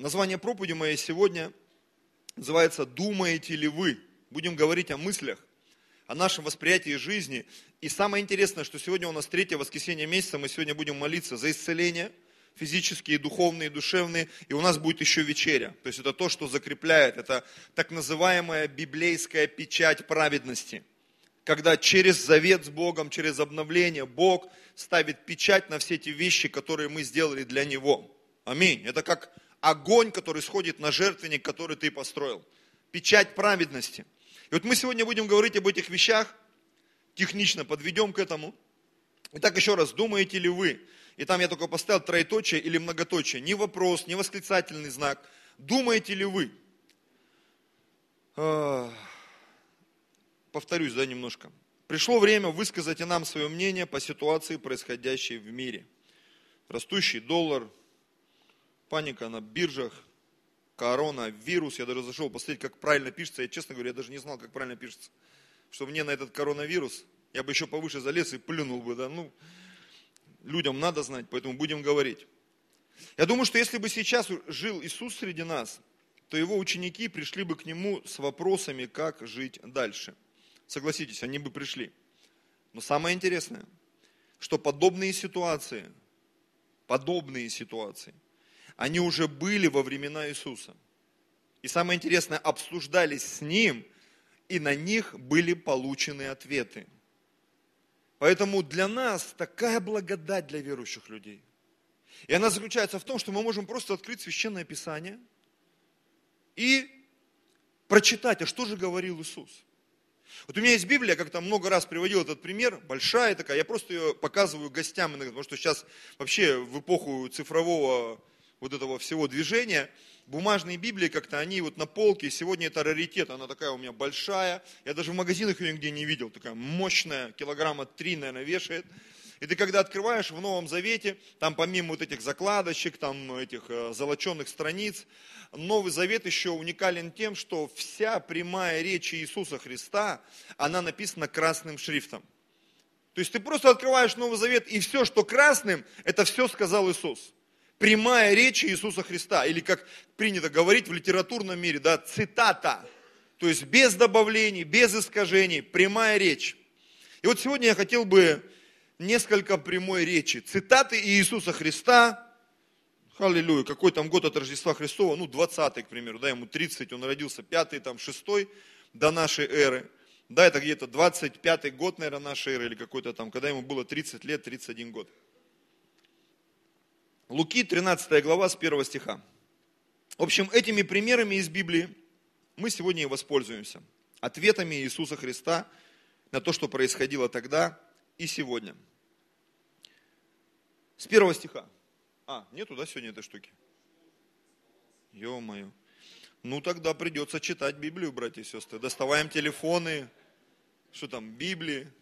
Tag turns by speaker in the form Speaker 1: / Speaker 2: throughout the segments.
Speaker 1: Название проповеди моей сегодня называется «Думаете ли вы?». Будем говорить о мыслях, о нашем восприятии жизни. И самое интересное, что сегодня у нас третье воскресенье месяца, мы сегодня будем молиться за исцеление, физические, духовные, душевные, и у нас будет еще вечеря. То есть это то, что закрепляет, это так называемая библейская печать праведности. Когда через завет с Богом, через обновление Бог ставит печать на все эти вещи, которые мы сделали для Него. Аминь. Это как огонь, который сходит на жертвенник, который ты построил. Печать праведности. И вот мы сегодня будем говорить об этих вещах, технично подведем к этому. Итак, еще раз, думаете ли вы, и там я только поставил троеточие или многоточие, не вопрос, не восклицательный знак, думаете ли вы? А, повторюсь, да, немножко. Пришло время высказать и нам свое мнение по ситуации, происходящей в мире. Растущий доллар, паника на биржах, коронавирус. Я даже зашел посмотреть, как правильно пишется. Я, честно говоря, я даже не знал, как правильно пишется. Что мне на этот коронавирус, я бы еще повыше залез и плюнул бы. Да? Ну, людям надо знать, поэтому будем говорить. Я думаю, что если бы сейчас жил Иисус среди нас, то его ученики пришли бы к нему с вопросами, как жить дальше. Согласитесь, они бы пришли. Но самое интересное, что подобные ситуации, подобные ситуации – они уже были во времена Иисуса. И самое интересное, обсуждались с Ним, и на них были получены ответы. Поэтому для нас такая благодать для верующих людей. И она заключается в том, что мы можем просто открыть Священное Писание и прочитать, а что же говорил Иисус. Вот у меня есть Библия, как там много раз приводил этот пример, большая такая, я просто ее показываю гостям потому что сейчас вообще в эпоху цифрового вот этого всего движения, бумажные Библии как-то, они вот на полке, сегодня это раритет, она такая у меня большая, я даже в магазинах ее нигде не видел, такая мощная, килограмма три, наверное, вешает. И ты когда открываешь в Новом Завете, там помимо вот этих закладочек, там этих э, золоченных страниц, Новый Завет еще уникален тем, что вся прямая речь Иисуса Христа, она написана красным шрифтом. То есть ты просто открываешь Новый Завет, и все, что красным, это все сказал Иисус прямая речь Иисуса Христа, или как принято говорить в литературном мире, да, цитата, то есть без добавлений, без искажений, прямая речь. И вот сегодня я хотел бы несколько прямой речи, цитаты Иисуса Христа, аллилуйя, какой там год от Рождества Христова, ну 20 к примеру, да, ему 30, он родился 5 там 6 до нашей эры, да, это где-то 25 год, наверное, нашей эры, или какой-то там, когда ему было 30 лет, 31 год. Луки, 13 глава, с 1 стиха. В общем, этими примерами из Библии мы сегодня и воспользуемся. Ответами Иисуса Христа на то, что происходило тогда и сегодня. С первого стиха. А, нету, да, сегодня этой штуки? Ё-моё. Ну, тогда придется читать Библию, братья и сестры. Доставаем телефоны, что там, Библии,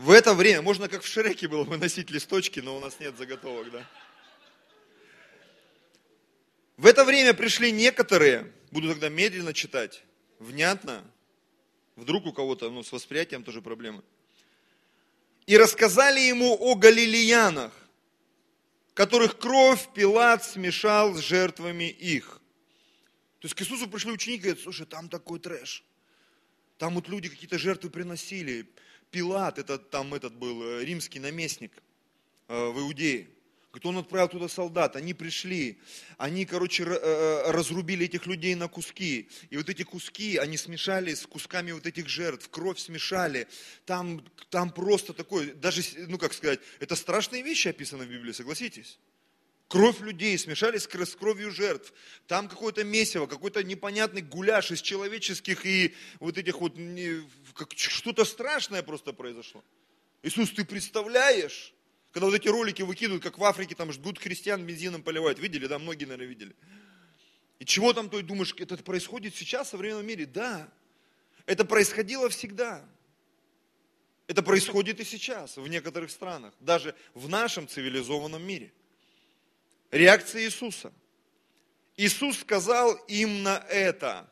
Speaker 1: в это время, можно как в Шреке было выносить листочки, но у нас нет заготовок, да? В это время пришли некоторые, буду тогда медленно читать, внятно, вдруг у кого-то ну, с восприятием тоже проблемы, и рассказали ему о галилеянах, которых кровь Пилат смешал с жертвами их. То есть к Иисусу пришли ученики и говорят, слушай, там такой трэш. Там вот люди какие-то жертвы приносили. Пилат, это там этот был э, римский наместник э, в Иудее. Говорит, он отправил туда солдат, они пришли, они, короче, э, разрубили этих людей на куски. И вот эти куски, они смешались с кусками вот этих жертв, кровь смешали. Там, там просто такое, даже, ну как сказать, это страшные вещи описаны в Библии, согласитесь? Кровь людей смешались с кровью жертв. Там какое-то месиво, какой-то непонятный гуляш из человеческих и вот этих вот, что-то страшное просто произошло. Иисус, ты представляешь? Когда вот эти ролики выкидывают, как в Африке, там ждут христиан бензином поливают. Видели, да? Многие, наверное, видели. И чего там, то думаешь, это происходит сейчас в современном мире? Да. Это происходило всегда. Это происходит и сейчас в некоторых странах, даже в нашем цивилизованном мире. Реакция Иисуса. Иисус сказал им на это.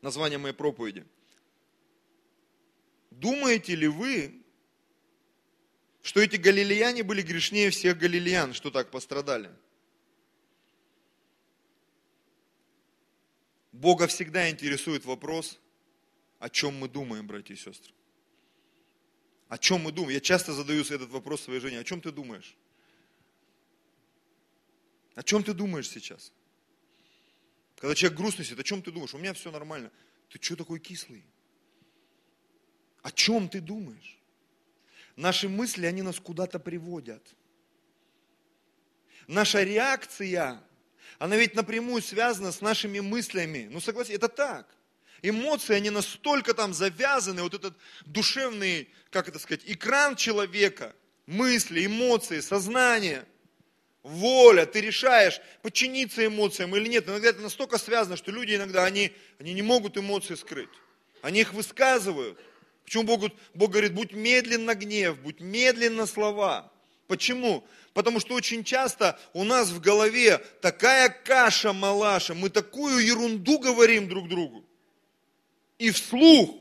Speaker 1: Название моей проповеди. Думаете ли вы, что эти галилеяне были грешнее всех галилеян, что так пострадали. Бога всегда интересует вопрос, о чем мы думаем, братья и сестры. О чем мы думаем? Я часто задаю этот вопрос своей жене. О чем ты думаешь? О чем ты думаешь сейчас? Когда человек грустный сидит, о чем ты думаешь? У меня все нормально. Ты что такой кислый? О чем ты думаешь? Наши мысли, они нас куда-то приводят. Наша реакция, она ведь напрямую связана с нашими мыслями. Ну согласитесь, это так. Эмоции, они настолько там завязаны, вот этот душевный, как это сказать, экран человека, мысли, эмоции, сознание, воля, ты решаешь, подчиниться эмоциям или нет. Иногда это настолько связано, что люди иногда, они, они не могут эмоции скрыть. Они их высказывают. Почему Бог, Бог говорит, будь медленно гнев, будь медленно слова. Почему? Потому что очень часто у нас в голове такая каша-малаша, мы такую ерунду говорим друг другу. И вслух.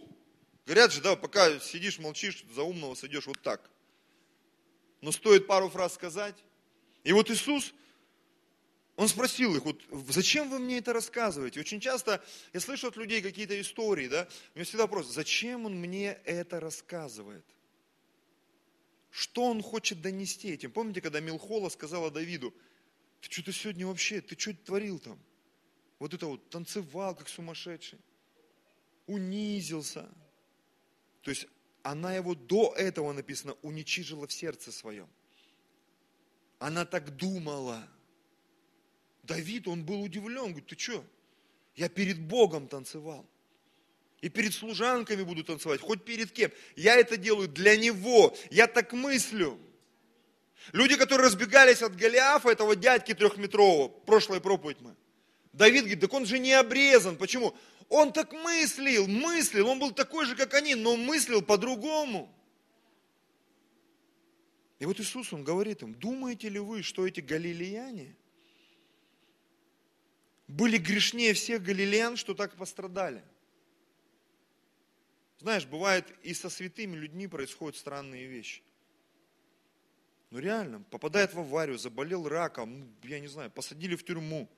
Speaker 1: Говорят же, да, пока сидишь, молчишь, за умного сойдешь вот так. Но стоит пару фраз сказать. И вот Иисус, он спросил их, вот зачем вы мне это рассказываете? Очень часто я слышу от людей какие-то истории, да, у меня всегда вопрос, зачем он мне это рассказывает? Что он хочет донести этим? Помните, когда Милхола сказала Давиду, ты что-то сегодня вообще, ты что творил там? Вот это вот танцевал, как сумасшедший, унизился. То есть она его до этого написано уничижила в сердце своем. Она так думала. Давид, он был удивлен, говорит, ты что? Я перед Богом танцевал. И перед служанками буду танцевать, хоть перед кем. Я это делаю для Него. Я так мыслю. Люди, которые разбегались от Голиафа, этого дядьки трехметрового, прошлая проповедь мы. Давид говорит, так он же не обрезан. Почему? Он так мыслил, мыслил, он был такой же, как они, но мыслил по-другому. И вот Иисус, Он говорит им, думаете ли вы, что эти галилеяне были грешнее всех галилеян, что так пострадали? Знаешь, бывает и со святыми людьми происходят странные вещи. Ну реально, попадает в аварию, заболел раком, ну, я не знаю, посадили в тюрьму.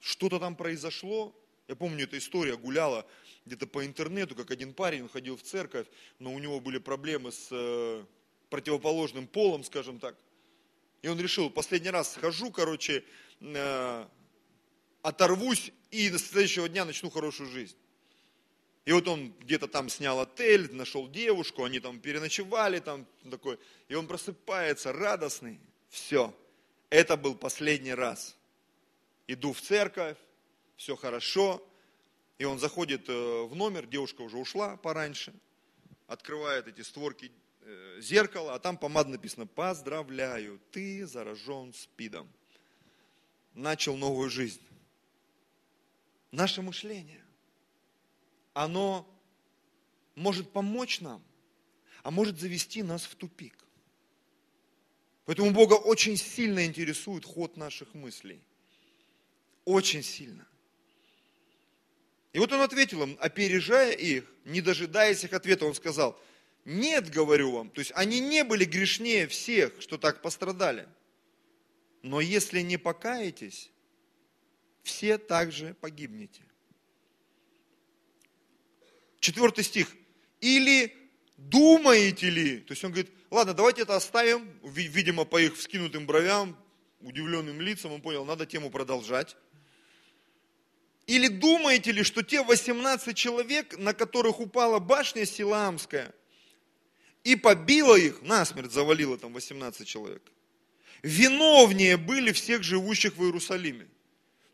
Speaker 1: Что-то там произошло. Я помню, эта история гуляла где-то по интернету, как один парень ходил в церковь, но у него были проблемы с э, противоположным полом, скажем так. И он решил, последний раз схожу, короче, э, оторвусь и до следующего дня начну хорошую жизнь. И вот он где-то там снял отель, нашел девушку, они там переночевали, там такой, и он просыпается радостный. Все, это был последний раз. Иду в церковь, все хорошо. И он заходит э, в номер, девушка уже ушла пораньше, открывает эти створки зеркало, а там помада написано «Поздравляю, ты заражен СПИДом». Начал новую жизнь. Наше мышление, оно может помочь нам, а может завести нас в тупик. Поэтому Бога очень сильно интересует ход наших мыслей. Очень сильно. И вот он ответил им, опережая их, не дожидаясь их ответа, он сказал – нет, говорю вам. То есть они не были грешнее всех, что так пострадали. Но если не покаетесь, все также погибнете. Четвертый стих. Или думаете ли, то есть он говорит, ладно, давайте это оставим, видимо, по их вскинутым бровям, удивленным лицам, он понял, надо тему продолжать. Или думаете ли, что те 18 человек, на которых упала башня Силаамская, и побила их, насмерть завалила там 18 человек. Виновнее были всех живущих в Иерусалиме.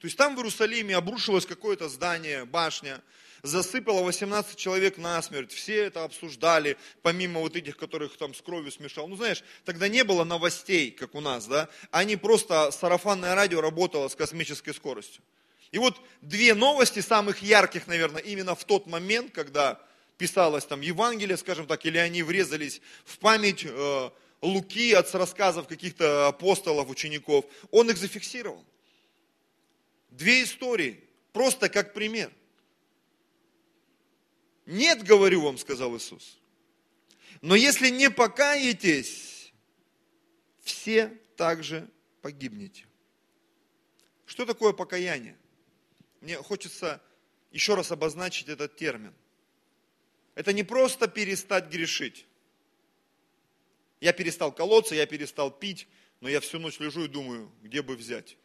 Speaker 1: То есть там в Иерусалиме обрушилось какое-то здание, башня, засыпало 18 человек насмерть, все это обсуждали, помимо вот этих, которых там с кровью смешал. Ну, знаешь, тогда не было новостей, как у нас, да, они просто, сарафанное радио работало с космической скоростью. И вот две новости, самых ярких, наверное, именно в тот момент, когда писалось там Евангелие, скажем так, или они врезались в память э, Луки от рассказов каких-то апостолов, учеников, он их зафиксировал. Две истории, просто как пример. Нет, говорю вам, сказал Иисус. Но если не покаетесь, все также погибнете. Что такое покаяние? Мне хочется еще раз обозначить этот термин. Это не просто перестать грешить. Я перестал колоться, я перестал пить, но я всю ночь лежу и думаю, где бы взять.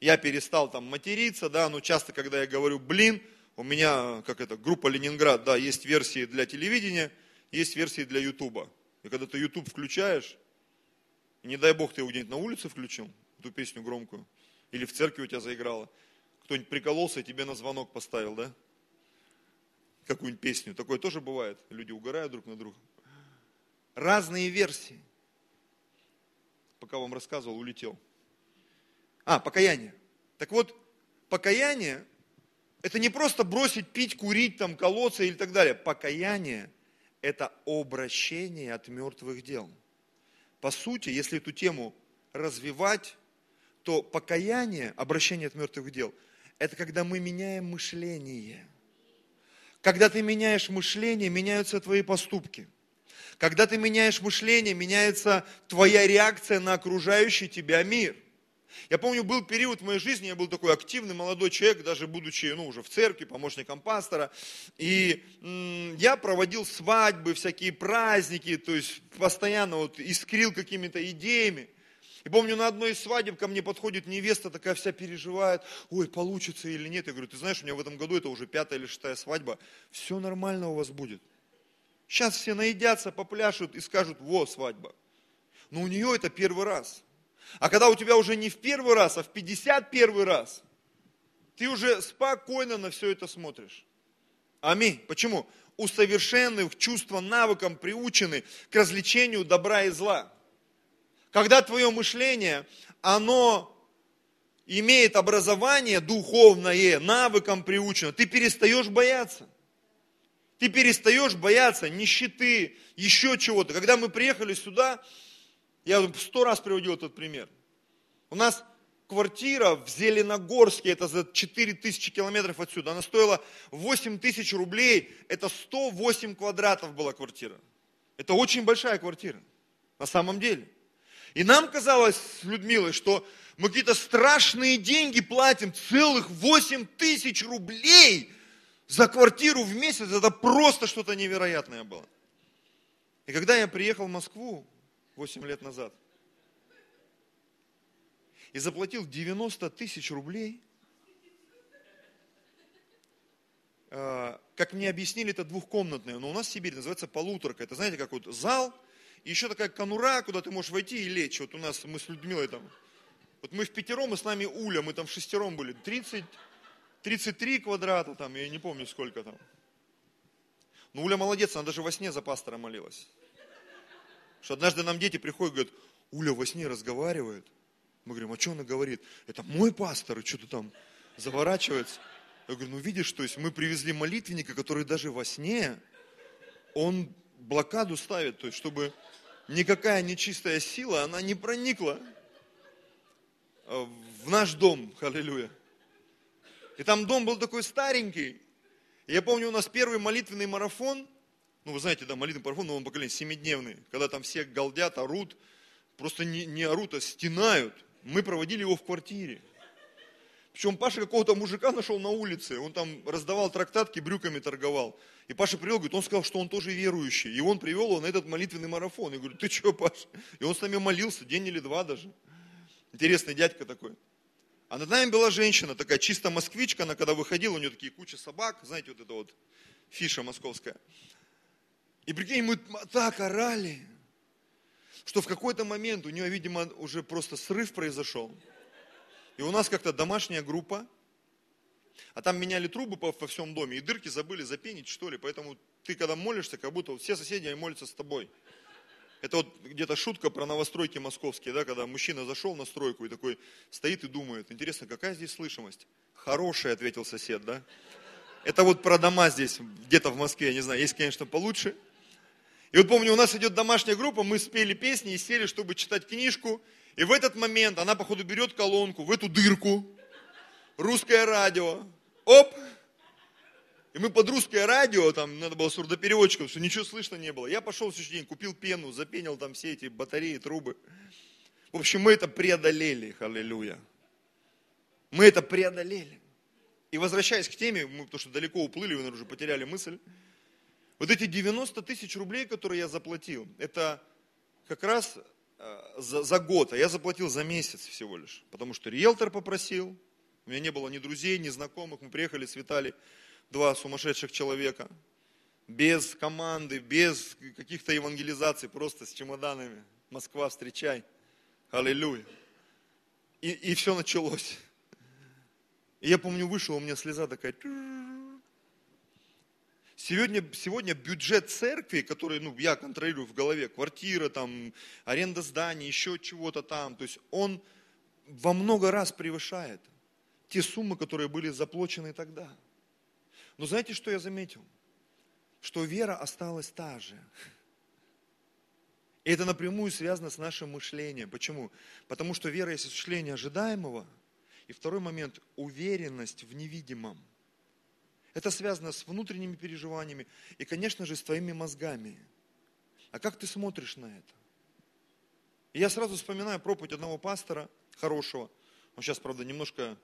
Speaker 1: Я перестал там материться, да, но часто, когда я говорю «блин», у меня, как это, группа Ленинград, да, есть версии для телевидения, есть версии для Ютуба. И когда ты Ютуб включаешь, не дай бог ты его где-нибудь на улице включил, эту песню громкую, или в церкви у тебя заиграла, кто-нибудь прикололся и тебе на звонок поставил, да? Какую-нибудь песню. Такое тоже бывает. Люди угорают друг на друга. Разные версии. Пока вам рассказывал, улетел. А, покаяние. Так вот, покаяние – это не просто бросить пить, курить, там, колоться или так далее. Покаяние – это обращение от мертвых дел. По сути, если эту тему развивать, то покаяние, обращение от мертвых дел – это когда мы меняем мышление. Когда ты меняешь мышление, меняются твои поступки. Когда ты меняешь мышление, меняется твоя реакция на окружающий тебя мир. Я помню, был период в моей жизни, я был такой активный молодой человек, даже будучи ну, уже в церкви, помощником пастора. И м- я проводил свадьбы, всякие праздники, то есть постоянно вот искрил какими-то идеями. И помню, на одной из свадеб ко мне подходит невеста, такая вся переживает, ой, получится или нет. Я говорю, ты знаешь, у меня в этом году это уже пятая или шестая свадьба, все нормально у вас будет. Сейчас все наедятся, попляшут и скажут, вот свадьба. Но у нее это первый раз. А когда у тебя уже не в первый раз, а в 51 раз, ты уже спокойно на все это смотришь. Аминь. Почему? Усовершенны, чувства, навыкам приучены к развлечению добра и зла. Когда твое мышление, оно имеет образование духовное, навыкам приучено, ты перестаешь бояться. Ты перестаешь бояться нищеты, еще чего-то. Когда мы приехали сюда, я сто раз приводил этот пример. У нас квартира в Зеленогорске, это за 4 тысячи километров отсюда, она стоила 8 тысяч рублей, это 108 квадратов была квартира. Это очень большая квартира, на самом деле. И нам казалось с Людмилой, что мы какие-то страшные деньги платим, целых 8 тысяч рублей за квартиру в месяц. Это просто что-то невероятное было. И когда я приехал в Москву 8 лет назад и заплатил 90 тысяч рублей, э, как мне объяснили, это двухкомнатная, но у нас в Сибири называется полуторка. Это знаете, как вот зал, еще такая конура, куда ты можешь войти и лечь. Вот у нас, мы с Людмилой там, вот мы в пятером, и с нами Уля, мы там в шестером были. 30, 33 квадрата там, я не помню сколько там. Но Уля молодец, она даже во сне за пастора молилась. Что однажды нам дети приходят и говорят, Уля во сне разговаривает. Мы говорим, а что она говорит? Это мой пастор, и что-то там заворачивается. Я говорю, ну видишь, то есть мы привезли молитвенника, который даже во сне, он блокаду ставит, то есть чтобы никакая нечистая сила, она не проникла э, в наш дом, аллилуйя. И там дом был такой старенький. я помню, у нас первый молитвенный марафон, ну вы знаете, да, молитвенный марафон новом поколении, семидневный, когда там все галдят, орут, просто не, не орут, а стенают. Мы проводили его в квартире. Причем Паша какого-то мужика нашел на улице, он там раздавал трактатки, брюками торговал. И Паша привел, говорит, он сказал, что он тоже верующий. И он привел его на этот молитвенный марафон. Я говорю, ты что, Паша? И он с нами молился, день или два даже. Интересный дядька такой. А над нами была женщина, такая чисто москвичка, она когда выходила, у нее такие куча собак, знаете, вот это вот фиша московская. И прикинь, мы так орали, что в какой-то момент у нее, видимо, уже просто срыв произошел. И у нас как-то домашняя группа, а там меняли трубы по, по всем доме, и дырки забыли запенить, что ли. Поэтому ты, когда молишься, как будто все соседи они молятся с тобой. Это вот где-то шутка про новостройки московские, да, когда мужчина зашел на стройку и такой стоит и думает, интересно, какая здесь слышимость? Хорошая, ответил сосед, да? Это вот про дома здесь, где-то в Москве, я не знаю, есть, конечно, получше. И вот помню, у нас идет домашняя группа, мы спели песни и сели, чтобы читать книжку, и в этот момент она, походу, берет колонку в эту дырку, русское радио, оп, И мы под русское радио, там надо было сурдопереводчиком, что ничего слышно не было. Я пошел в следующий день, купил пену, запенил там все эти батареи, трубы. В общем, мы это преодолели, аллилуйя. Мы это преодолели. И возвращаясь к теме, мы, потому что далеко уплыли, вы, наверное, уже потеряли мысль. Вот эти 90 тысяч рублей, которые я заплатил, это как раз э, за, за год, а я заплатил за месяц всего лишь. Потому что риэлтор попросил, у меня не было ни друзей, ни знакомых, мы приехали с Виталий, два сумасшедших человека, без команды, без каких-то евангелизаций, просто с чемоданами. Москва, встречай. Аллилуйя. И, и все началось. И я помню, вышел, у меня слеза такая. Сегодня, сегодня бюджет церкви, который ну, я контролирую в голове, квартира, там, аренда зданий, еще чего-то там, то есть он во много раз превышает те суммы, которые были заплачены тогда. Но знаете, что я заметил? Что вера осталась та же. И это напрямую связано с нашим мышлением. Почему? Потому что вера есть осуществление ожидаемого. И второй момент – уверенность в невидимом. Это связано с внутренними переживаниями и, конечно же, с твоими мозгами. А как ты смотришь на это? И я сразу вспоминаю проповедь одного пастора, хорошего. Он сейчас, правда, немножко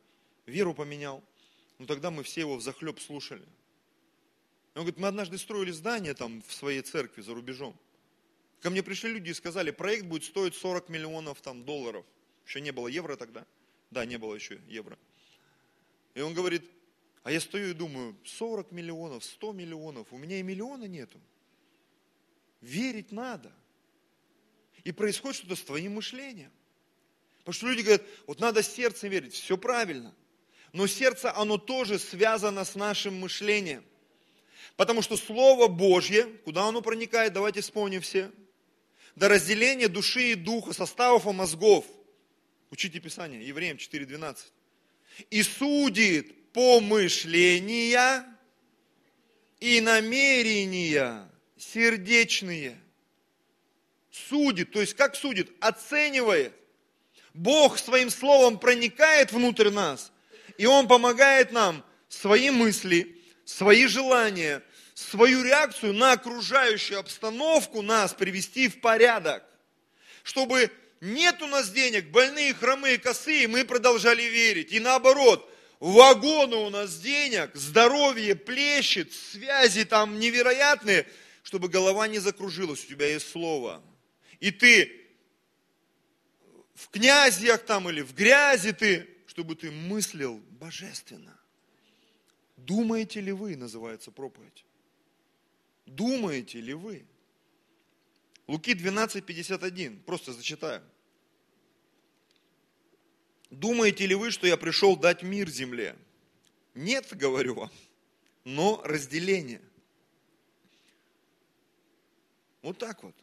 Speaker 1: веру поменял. Но тогда мы все его в захлеб слушали. Он говорит, мы однажды строили здание там в своей церкви за рубежом. Ко мне пришли люди и сказали, проект будет стоить 40 миллионов там, долларов. Еще не было евро тогда. Да, не было еще евро. И он говорит, а я стою и думаю, 40 миллионов, 100 миллионов, у меня и миллиона нету. Верить надо. И происходит что-то с твоим мышлением. Потому что люди говорят, вот надо сердцем верить, все правильно. Но сердце, оно тоже связано с нашим мышлением. Потому что Слово Божье, куда оно проникает, давайте вспомним все. До разделения души и духа, составов и мозгов. Учите Писание, Евреям 4.12. И судит помышления и намерения сердечные. Судит, то есть как судит? Оценивает. Бог своим словом проникает внутрь нас, и Он помогает нам свои мысли, свои желания, свою реакцию на окружающую обстановку нас привести в порядок. Чтобы нет у нас денег, больные, хромые, косые, мы продолжали верить. И наоборот, вагоны у нас денег, здоровье плещет, связи там невероятные, чтобы голова не закружилась, у тебя есть слово. И ты в князьях там или в грязи ты, чтобы ты мыслил божественно. Думаете ли вы, называется проповедь. Думаете ли вы? Луки 12:51, просто зачитаю. Думаете ли вы, что я пришел дать мир земле? Нет, говорю вам, но разделение. Вот так вот.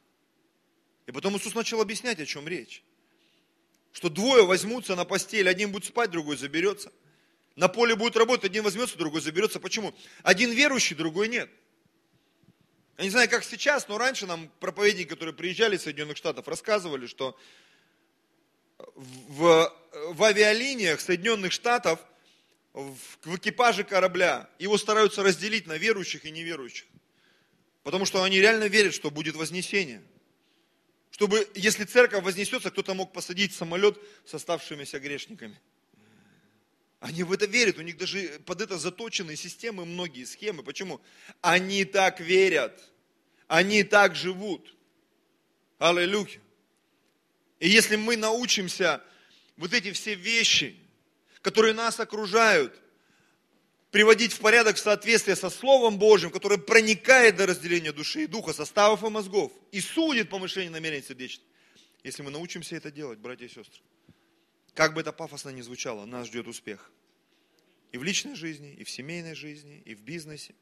Speaker 1: И потом Иисус начал объяснять, о чем речь. Что двое возьмутся на постель, один будет спать, другой заберется. На поле будет работать, один возьмется, другой заберется. Почему? Один верующий, другой нет. Я не знаю, как сейчас, но раньше нам проповедники, которые приезжали из Соединенных Штатов, рассказывали, что в, в авиалиниях Соединенных Штатов в, в экипаже корабля его стараются разделить на верующих и неверующих. Потому что они реально верят, что будет вознесение. Чтобы, если церковь вознесется, кто-то мог посадить самолет с оставшимися грешниками. Они в это верят, у них даже под это заточены системы, многие схемы. Почему? Они так верят, они так живут. Аллилуйя. И если мы научимся вот эти все вещи, которые нас окружают, приводить в порядок в соответствии со Словом Божьим, которое проникает до разделения души и духа, составов и мозгов, и судит помышление намерения сердечных. Если мы научимся это делать, братья и сестры, как бы это пафосно ни звучало, нас ждет успех. И в личной жизни, и в семейной жизни, и в бизнесе,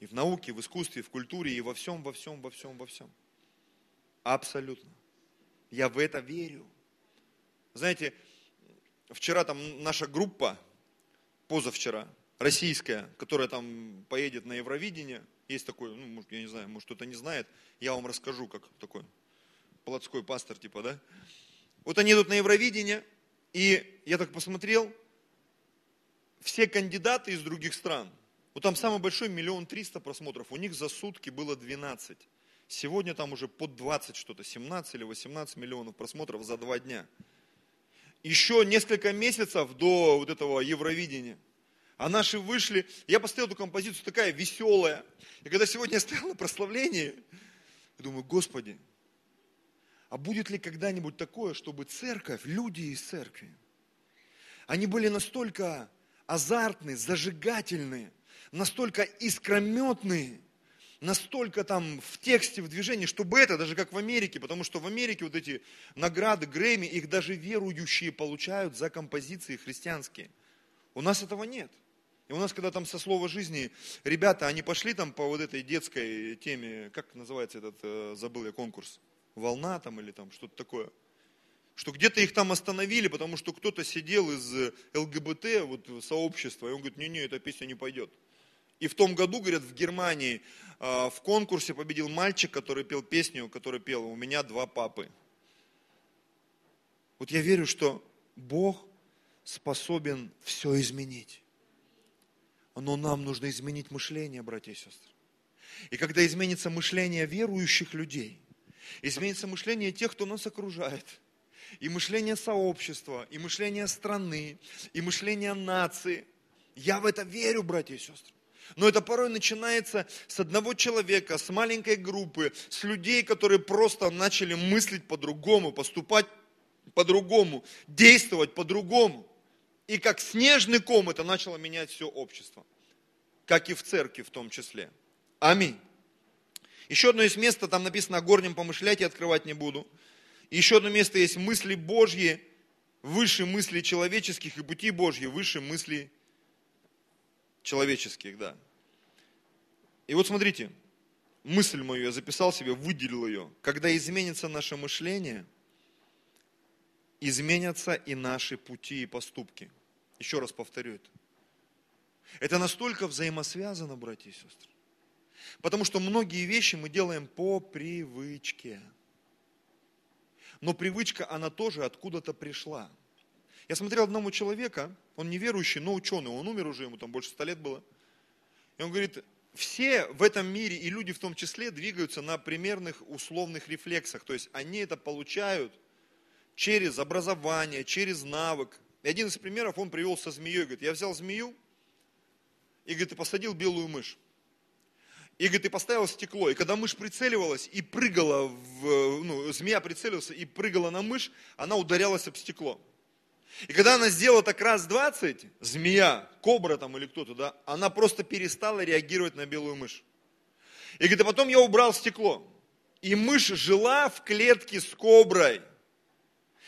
Speaker 1: и в науке, в искусстве, в культуре, и во всем, во всем, во всем, во всем. Абсолютно. Я в это верю. Знаете, вчера там наша группа, позавчера, российская, которая там поедет на Евровидение, есть такой, ну, может, я не знаю, может, кто-то не знает, я вам расскажу, как такой плотской пастор, типа, да? Вот они идут на Евровидение, и я так посмотрел, все кандидаты из других стран, Вот там самый большой миллион триста просмотров, у них за сутки было 12. Сегодня там уже под 20 что-то, 17 или 18 миллионов просмотров за два дня. Еще несколько месяцев до вот этого Евровидения. А наши вышли, я поставил эту композицию такая веселая. И когда сегодня я стоял на прославлении, я думаю, Господи, а будет ли когда-нибудь такое, чтобы церковь, люди из церкви, они были настолько азартные, зажигательные, настолько искрометные, настолько там в тексте, в движении, чтобы это, даже как в Америке, потому что в Америке вот эти награды Грэмми, их даже верующие получают за композиции христианские. У нас этого нет. И у нас, когда там со слова жизни, ребята, они пошли там по вот этой детской теме, как называется этот, э, забыл я конкурс, волна там или там что-то такое. Что где-то их там остановили, потому что кто-то сидел из ЛГБТ, вот сообщества, и он говорит, не-не, эта песня не пойдет. И в том году, говорят, в Германии а, в конкурсе победил мальчик, который пел песню, который пел «У меня два папы». Вот я верю, что Бог способен все изменить. Но нам нужно изменить мышление, братья и сестры. И когда изменится мышление верующих людей, изменится мышление тех, кто нас окружает, и мышление сообщества, и мышление страны, и мышление нации, я в это верю, братья и сестры. Но это порой начинается с одного человека, с маленькой группы, с людей, которые просто начали мыслить по-другому, поступать по-другому, действовать по-другому. И как снежный ком это начало менять все общество. Как и в церкви в том числе. Аминь. Еще одно есть место, там написано о горнем я открывать не буду. еще одно место есть мысли Божьи, выше мыслей человеческих и пути Божьи, выше мыслей человеческих, да. И вот смотрите, мысль мою я записал себе, выделил ее. Когда изменится наше мышление, изменятся и наши пути и поступки. Еще раз повторю это. Это настолько взаимосвязано, братья и сестры. Потому что многие вещи мы делаем по привычке. Но привычка, она тоже откуда-то пришла. Я смотрел одному человека, он неверующий, но ученый, он умер уже, ему там больше ста лет было. И он говорит, все в этом мире, и люди в том числе, двигаются на примерных условных рефлексах. То есть они это получают через образование, через навык. И один из примеров он привел со змеей. Говорит, я взял змею и, говорит, и посадил белую мышь. И, говорит, и поставил стекло. И когда мышь прицеливалась и прыгала, в, ну, змея прицелилась и прыгала на мышь, она ударялась об стекло. И когда она сделала так раз 20, змея, кобра там или кто-то, да, она просто перестала реагировать на белую мышь. И говорит, а потом я убрал стекло. И мышь жила в клетке с коброй.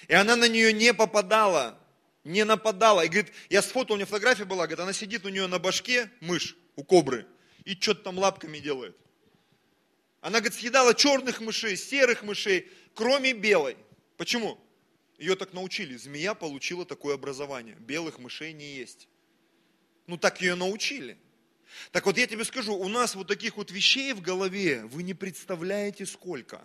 Speaker 1: И она на нее не попадала, не нападала. И говорит, я сфотал, у нее фотография была, говорит, она сидит у нее на башке, мышь, у кобры, и что-то там лапками делает. Она, говорит, съедала черных мышей, серых мышей, кроме белой. Почему? Ее так научили. Змея получила такое образование. Белых мышей не есть. Ну так ее научили. Так вот я тебе скажу, у нас вот таких вот вещей в голове, вы не представляете сколько.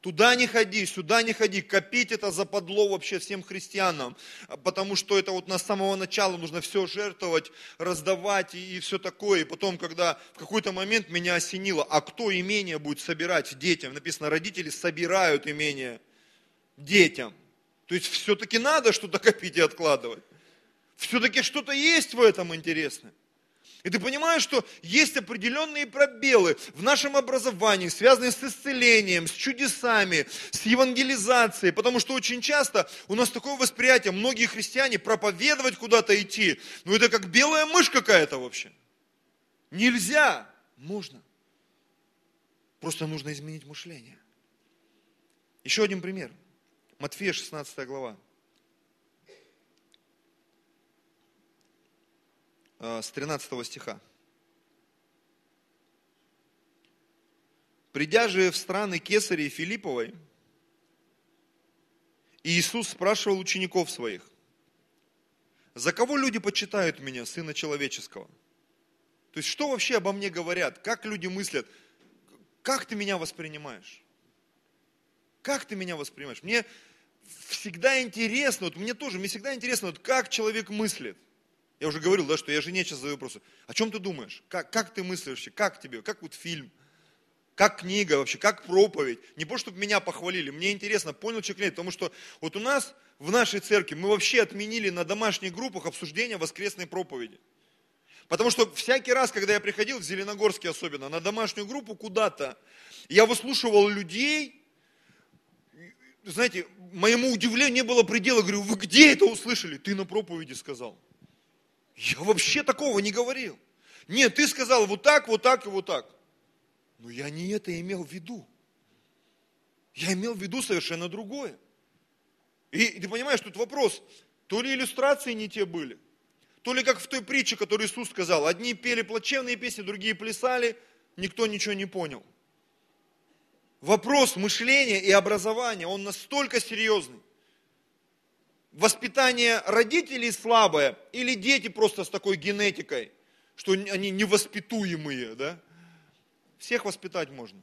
Speaker 1: Туда не ходи, сюда не ходи, копить это западло вообще всем христианам, потому что это вот на самого начала нужно все жертвовать, раздавать и, и все такое. И потом, когда в какой-то момент меня осенило, а кто имение будет собирать детям? Написано, родители собирают имение детям. То есть все-таки надо что-то копить и откладывать. Все-таки что-то есть в этом интересное. И ты понимаешь, что есть определенные пробелы в нашем образовании, связанные с исцелением, с чудесами, с евангелизацией, потому что очень часто у нас такое восприятие, многие христиане проповедовать куда-то идти, ну это как белая мышь какая-то вообще. Нельзя, можно. Просто нужно изменить мышление. Еще один пример. Матфея 16 глава. С 13 стиха. Придя же в страны Кесари и Филипповой, Иисус спрашивал учеников своих, за кого люди почитают меня, Сына Человеческого? То есть, что вообще обо мне говорят? Как люди мыслят? Как ты меня воспринимаешь? Как ты меня воспринимаешь? Мне всегда интересно, вот мне тоже, мне всегда интересно, вот как человек мыслит. Я уже говорил, да, что я жене сейчас задаю вопросы. О чем ты думаешь? Как, как ты мыслишь? Как тебе? Как вот фильм? Как книга вообще? Как проповедь? Не просто, чтобы меня похвалили. Мне интересно, понял человек нет. Потому что вот у нас в нашей церкви мы вообще отменили на домашних группах обсуждение воскресной проповеди. Потому что всякий раз, когда я приходил, в Зеленогорске особенно, на домашнюю группу куда-то, я выслушивал людей, знаете, моему удивлению не было предела. Говорю, вы где это услышали? Ты на проповеди сказал. Я вообще такого не говорил. Нет, ты сказал вот так, вот так и вот так. Но я не это имел в виду. Я имел в виду совершенно другое. И, ты понимаешь, тут вопрос, то ли иллюстрации не те были, то ли как в той притче, которую Иисус сказал, одни пели плачевные песни, другие плясали, никто ничего не понял. Вопрос мышления и образования, он настолько серьезный воспитание родителей слабое или дети просто с такой генетикой, что они невоспитуемые, да? Всех воспитать можно.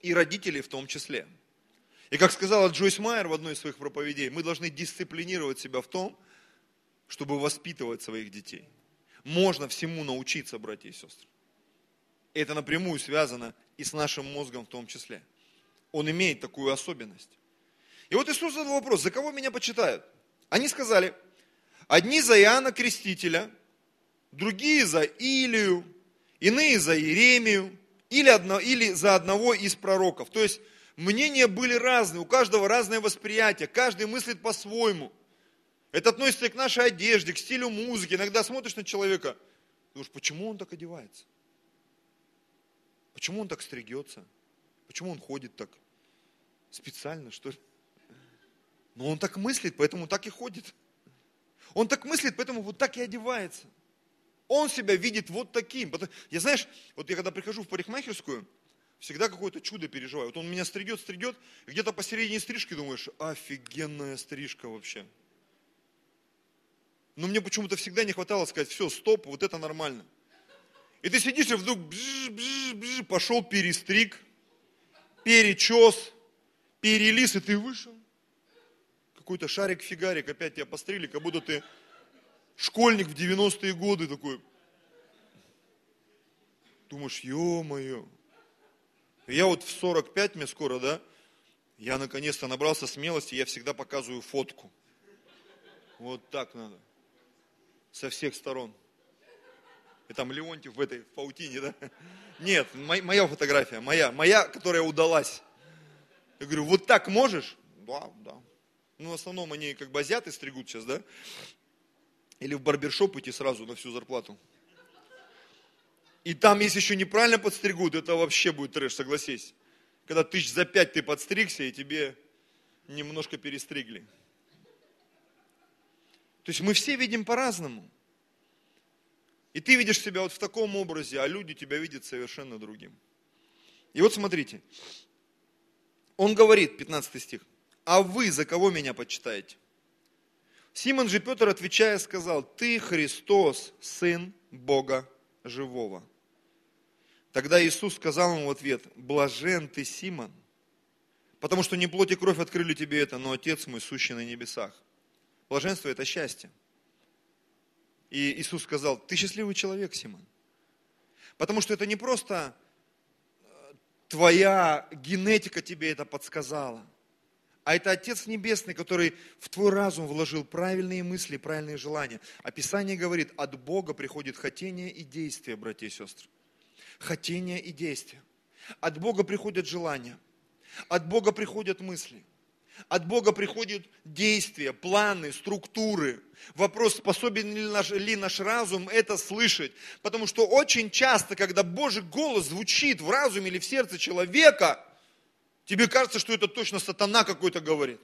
Speaker 1: И родителей в том числе. И как сказала Джойс Майер в одной из своих проповедей, мы должны дисциплинировать себя в том, чтобы воспитывать своих детей. Можно всему научиться, братья и сестры. Это напрямую связано и с нашим мозгом в том числе. Он имеет такую особенность. И вот Иисус задал вопрос, за кого меня почитают? Они сказали, одни за Иоанна Крестителя, другие за Илию, иные за Иеремию, или, одно, или за одного из пророков. То есть мнения были разные, у каждого разное восприятие, каждый мыслит по-своему. Это относится и к нашей одежде, к стилю музыки. Иногда смотришь на человека, думаешь, почему он так одевается? Почему он так стригется? Почему он ходит так? Специально, что ли? Но он так мыслит, поэтому так и ходит. Он так мыслит, поэтому вот так и одевается. Он себя видит вот таким. Я знаешь, вот я когда прихожу в парикмахерскую, всегда какое-то чудо переживаю. Вот он меня стригет, стригет, и где-то посередине стрижки думаешь, офигенная стрижка вообще. Но мне почему-то всегда не хватало сказать, все, стоп, вот это нормально. И ты сидишь и вдруг бж, бж, бж, пошел перестриг, перечес, перелис, и ты вышел какой-то шарик-фигарик, опять тебя пострели, как будто ты школьник в 90-е годы такой. Думаешь, ё-моё. Я вот в 45 мне скоро, да, я наконец-то набрался смелости, я всегда показываю фотку. Вот так надо. Со всех сторон. И там Леонтьев в этой паутине, да? Нет, моя фотография, моя, моя, которая удалась. Я говорю, вот так можешь? Да, да. Ну, в основном они как бы азиаты стригут сейчас, да? Или в барбершоп идти сразу на всю зарплату. И там, если еще неправильно подстригут, это вообще будет трэш, согласись. Когда тысяч за пять ты подстригся, и тебе немножко перестригли. То есть мы все видим по-разному. И ты видишь себя вот в таком образе, а люди тебя видят совершенно другим. И вот смотрите, он говорит, 15 стих, а вы за кого меня почитаете? Симон же Петр, отвечая, сказал, ты Христос, Сын Бога Живого. Тогда Иисус сказал ему в ответ, блажен ты, Симон, потому что не плоть и кровь открыли тебе это, но Отец мой, сущий на небесах. Блаженство – это счастье. И Иисус сказал, ты счастливый человек, Симон. Потому что это не просто э, твоя генетика тебе это подсказала – а это Отец Небесный, который в твой разум вложил правильные мысли, правильные желания. Описание говорит, от Бога приходит хотение и действие, братья и сестры. Хотение и действие. От Бога приходят желания. От Бога приходят мысли. От Бога приходят действия, планы, структуры. Вопрос, способен ли наш, ли наш разум это слышать. Потому что очень часто, когда Божий голос звучит в разуме или в сердце человека – Тебе кажется, что это точно сатана какой-то говорит.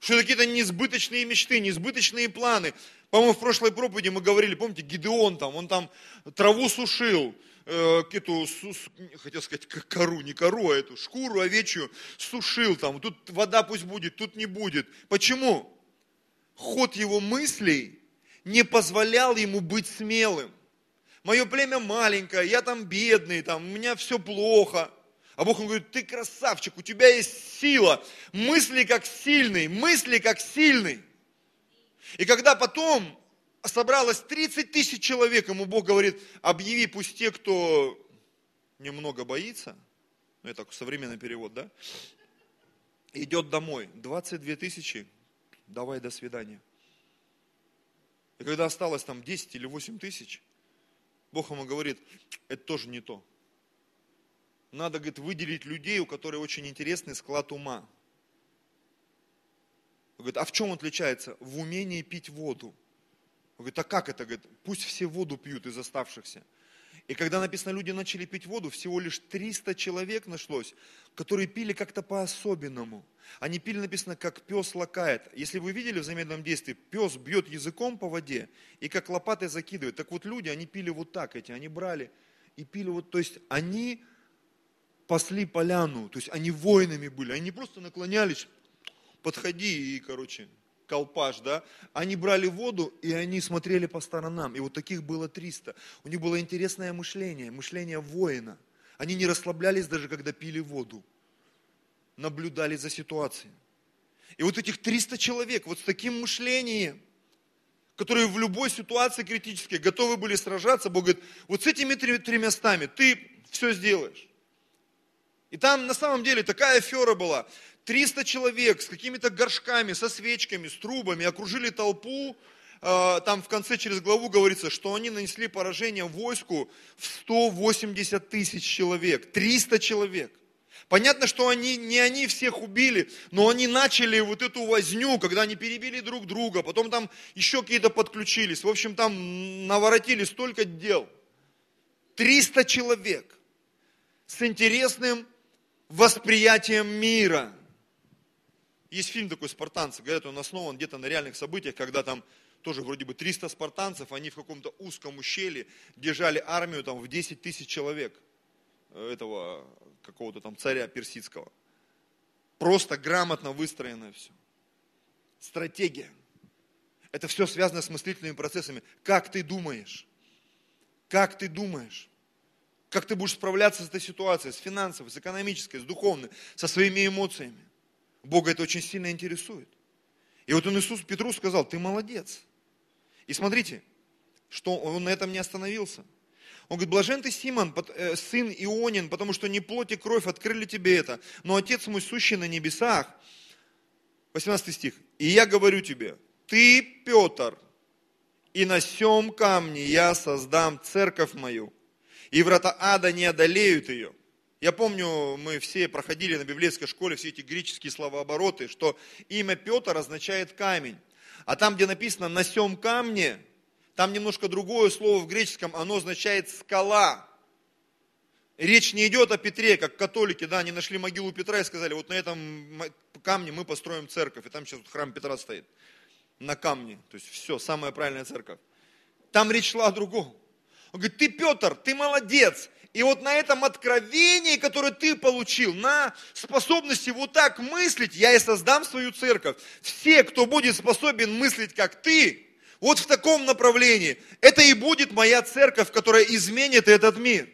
Speaker 1: Что это какие-то несбыточные мечты, несбыточные планы. По-моему, в прошлой проповеди мы говорили, помните, Гидеон там, он там траву сушил, э, эту, хотел сказать, кору, не кору, а эту шкуру овечью сушил там. Тут вода пусть будет, тут не будет. Почему? Ход его мыслей не позволял ему быть смелым. Мое племя маленькое, я там бедный, там, у меня все плохо. А Бог ему говорит, ты красавчик, у тебя есть сила, мысли как сильный, мысли как сильный. И когда потом собралось 30 тысяч человек, ему Бог говорит, объяви, пусть те, кто немного боится, ну это современный перевод, да, идет домой. 22 тысячи, давай до свидания. И когда осталось там 10 или 8 тысяч, Бог ему говорит, это тоже не то. Надо, говорит, выделить людей, у которых очень интересный склад ума. Он говорит, а в чем отличается? В умении пить воду. Он говорит, а как это? Говорит, пусть все воду пьют из оставшихся. И когда написано, люди начали пить воду, всего лишь 300 человек нашлось, которые пили как-то по-особенному. Они пили, написано, как пес лакает. Если вы видели в замедленном действии, пес бьет языком по воде и как лопатой закидывает. Так вот люди, они пили вот так эти, они брали и пили вот, то есть они пасли поляну, то есть они воинами были, они не просто наклонялись, подходи и, короче, колпаш, да, они брали воду, и они смотрели по сторонам. И вот таких было 300. У них было интересное мышление, мышление воина. Они не расслаблялись даже, когда пили воду. Наблюдали за ситуацией. И вот этих 300 человек, вот с таким мышлением, которые в любой ситуации критической готовы были сражаться, Бог говорит, вот с этими тремястами ты все сделаешь. И там на самом деле такая афера была. 300 человек с какими-то горшками, со свечками, с трубами окружили толпу. А, там в конце через главу говорится, что они нанесли поражение войску в 180 тысяч человек. 300 человек. Понятно, что они, не они всех убили, но они начали вот эту возню, когда они перебили друг друга, потом там еще какие-то подключились. В общем, там наворотили столько дел. 300 человек с интересным восприятием мира. Есть фильм такой «Спартанцы», говорят, он основан где-то на реальных событиях, когда там тоже вроде бы 300 спартанцев, они в каком-то узком ущелье держали армию там в 10 тысяч человек э, этого какого-то там царя персидского. Просто грамотно выстроено все. Стратегия. Это все связано с мыслительными процессами. Как ты думаешь? Как ты думаешь? Как ты будешь справляться с этой ситуацией, с финансовой, с экономической, с духовной, со своими эмоциями? Бога это очень сильно интересует. И вот он Иисус Петру сказал, ты молодец. И смотрите, что он на этом не остановился. Он говорит, блажен ты, Симон, э, сын Ионин, потому что не плоть и кровь открыли тебе это, но Отец мой сущий на небесах. 18 стих. И я говорю тебе, ты, Петр, и на сем камне я создам церковь мою, и врата ада не одолеют ее. Я помню, мы все проходили на библейской школе все эти греческие словообороты, что имя Петр означает камень. А там, где написано «на сем камне», там немножко другое слово в греческом, оно означает «скала». Речь не идет о Петре, как католики, да, они нашли могилу Петра и сказали, вот на этом камне мы построим церковь, и там сейчас храм Петра стоит, на камне, то есть все, самая правильная церковь. Там речь шла о другом. Он говорит, ты, Петр, ты молодец. И вот на этом откровении, которое ты получил, на способности вот так мыслить, я и создам свою церковь. Все, кто будет способен мыслить, как ты, вот в таком направлении, это и будет моя церковь, которая изменит этот мир.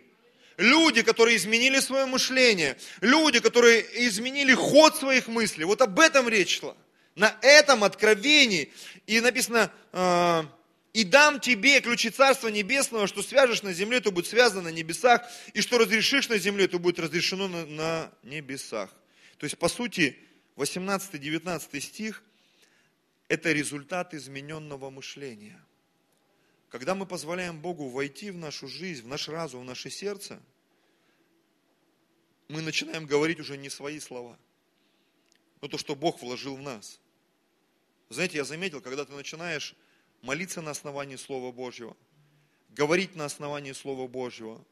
Speaker 1: Люди, которые изменили свое мышление, люди, которые изменили ход своих мыслей, вот об этом речь шла. На этом откровении. И написано, а, и дам тебе ключи Царства Небесного, что свяжешь на земле, то будет связано на небесах, и что разрешишь на земле, то будет разрешено на, на небесах. То есть, по сути, 18-19 стих – это результат измененного мышления. Когда мы позволяем Богу войти в нашу жизнь, в наш разум, в наше сердце, мы начинаем говорить уже не свои слова, но то, что Бог вложил в нас. Знаете, я заметил, когда ты начинаешь молиться на основании Слова Божьего, говорить на основании Слова Божьего,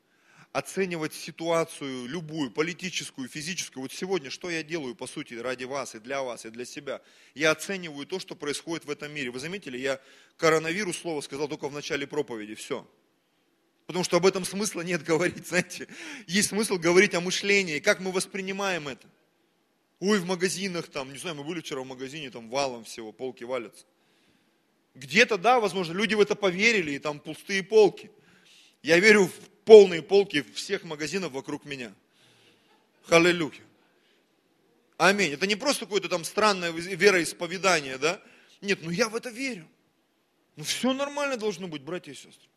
Speaker 1: оценивать ситуацию любую, политическую, физическую. Вот сегодня что я делаю, по сути, ради вас и для вас, и для себя? Я оцениваю то, что происходит в этом мире. Вы заметили, я коронавирус слово сказал только в начале проповеди, все. Потому что об этом смысла нет говорить, знаете. Есть смысл говорить о мышлении, как мы воспринимаем это. Ой, в магазинах там, не знаю, мы были вчера в магазине, там валом всего, полки валятся. Где-то, да, возможно, люди в это поверили, и там пустые полки. Я верю в полные полки всех магазинов вокруг меня. Халилюя. Аминь. Это не просто какое-то там странное вероисповедание, да? Нет, ну я в это верю. Ну все нормально должно быть, братья и сестры.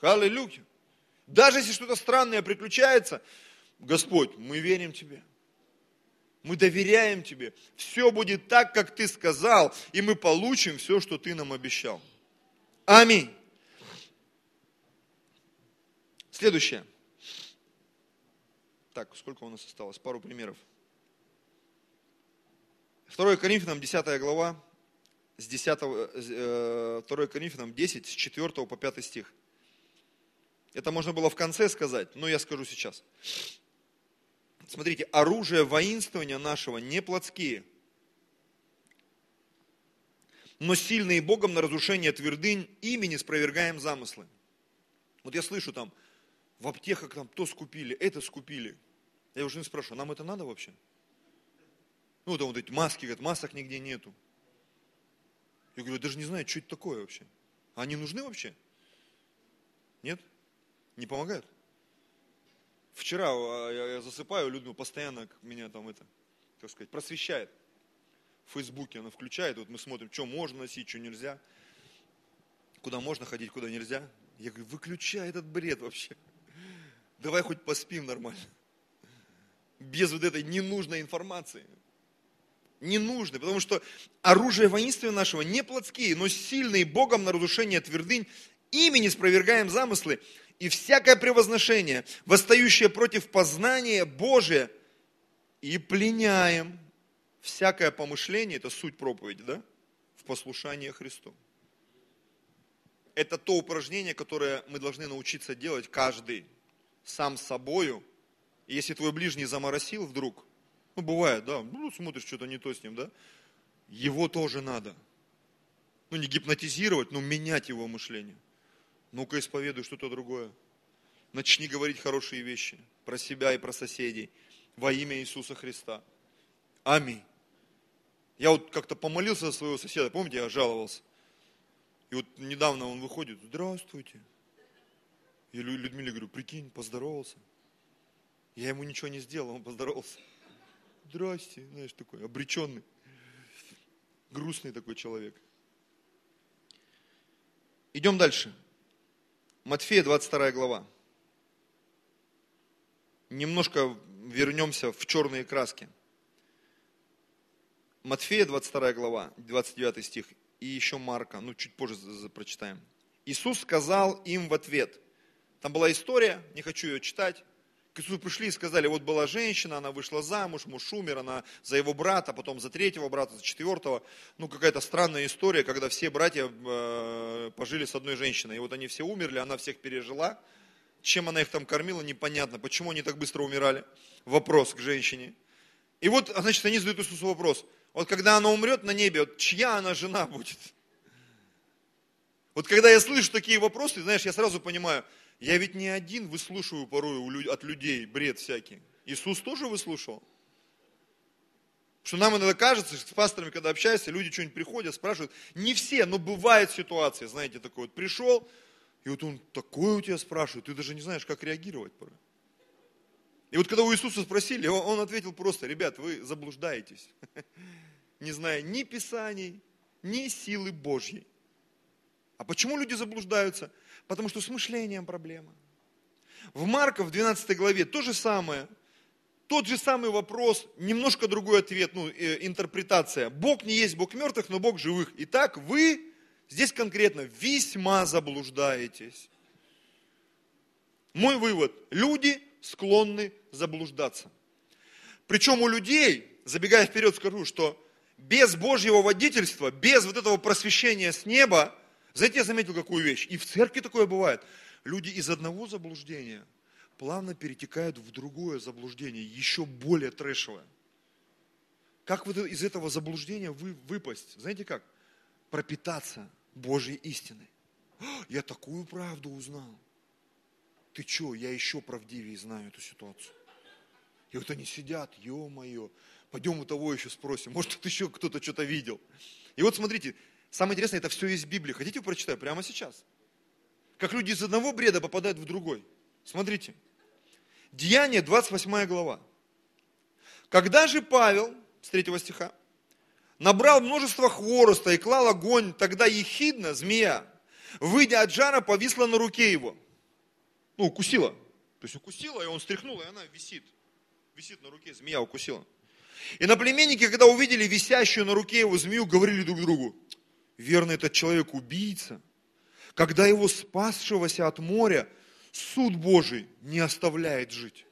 Speaker 1: Аллилуйя. Даже если что-то странное приключается, Господь, мы верим Тебе. Мы доверяем Тебе. Все будет так, как Ты сказал, и мы получим все, что Ты нам обещал. Аминь. Следующее. Так, сколько у нас осталось? Пару примеров. 2 Коринфянам 10 глава, с 10, 2 э, Коринфянам 10, с 4 по 5 стих. Это можно было в конце сказать, но я скажу сейчас. Смотрите, оружие воинствования нашего не плотские, но сильные Богом на разрушение твердынь, ими не спровергаем замыслы. Вот я слышу там, в аптеках там то скупили, это скупили. Я уже не спрашиваю, нам это надо вообще? Ну, там вот эти маски, говорят, масок нигде нету. Я говорю, даже не знаю, что это такое вообще. Они нужны вообще? Нет? Не помогают? Вчера а, я засыпаю, Людмила постоянно меня там это, как сказать, просвещает. В Фейсбуке она включает, вот мы смотрим, что можно носить, что нельзя. Куда можно ходить, куда нельзя. Я говорю, выключай этот бред вообще. Давай хоть поспим нормально. Без вот этой ненужной информации не нужны, потому что оружие воинствия нашего не плотские, но сильные Богом на разрушение твердынь, ими не спровергаем замыслы, и всякое превозношение, восстающее против познания Божия, и пленяем всякое помышление, это суть проповеди, да, в послушание Христу. Это то упражнение, которое мы должны научиться делать каждый сам собою. И если твой ближний заморосил вдруг – ну, бывает, да, ну, смотришь, что-то не то с ним, да. Его тоже надо. Ну, не гипнотизировать, но менять его мышление. Ну-ка, исповедуй что-то другое. Начни говорить хорошие вещи про себя и про соседей во имя Иисуса Христа. Аминь. Я вот как-то помолился за своего соседа, помните, я жаловался. И вот недавно он выходит, здравствуйте. Я Людмиле говорю, прикинь, поздоровался. Я ему ничего не сделал, он поздоровался здрасте, знаешь, такой обреченный, грустный такой человек. Идем дальше. Матфея, 22 глава. Немножко вернемся в черные краски. Матфея, 22 глава, 29 стих, и еще Марка, ну чуть позже прочитаем. Иисус сказал им в ответ, там была история, не хочу ее читать, к Иисусу пришли и сказали, вот была женщина, она вышла замуж, муж умер, она за его брата, потом за третьего брата, за четвертого. Ну, какая-то странная история, когда все братья э, пожили с одной женщиной. И вот они все умерли, она всех пережила. Чем она их там кормила, непонятно. Почему они так быстро умирали? Вопрос к женщине. И вот, значит, они задают Иисусу вопрос. Вот когда она умрет на небе, вот чья она жена будет? Вот когда я слышу такие вопросы, знаешь, я сразу понимаю – я ведь не один выслушиваю порой от людей бред всякий. Иисус тоже выслушивал. Что нам иногда кажется, что с пасторами, когда общаешься, люди что-нибудь приходят, спрашивают. Не все, но бывает ситуация, знаете, такой вот пришел, и вот он такое у тебя спрашивает, ты даже не знаешь, как реагировать порой. И вот когда у Иисуса спросили, он ответил просто, ребят, вы заблуждаетесь, не зная ни Писаний, ни силы Божьей. А почему люди заблуждаются? Потому что с мышлением проблема. В Марка в 12 главе то же самое. Тот же самый вопрос, немножко другой ответ, ну, э, интерпретация. Бог не есть Бог мертвых, но Бог живых. Итак, вы здесь конкретно весьма заблуждаетесь. Мой вывод. Люди склонны заблуждаться. Причем у людей, забегая вперед, скажу, что без Божьего водительства, без вот этого просвещения с неба, знаете, я заметил какую вещь. И в церкви такое бывает. Люди из одного заблуждения плавно перетекают в другое заблуждение, еще более трэшевое. Как вот из этого заблуждения вы, выпасть? Знаете как? Пропитаться Божьей истиной. Я такую правду узнал. Ты что, я еще правдивее знаю эту ситуацию. И вот они сидят, ё-моё, пойдем у того еще спросим, может, тут еще кто-то что-то видел. И вот смотрите, Самое интересное, это все из Библии. Хотите, прочитаю прямо сейчас? Как люди из одного бреда попадают в другой. Смотрите. Деяние, 28 глава. Когда же Павел, с 3 стиха, набрал множество хвороста и клал огонь, тогда ехидна, змея, выйдя от жара, повисла на руке его. Ну, укусила. То есть укусила, и он стряхнул, и она висит. Висит на руке, змея укусила. И на племенники, когда увидели висящую на руке его змею, говорили друг другу, верно, этот человек убийца. Когда его спасшегося от моря суд Божий не оставляет жить.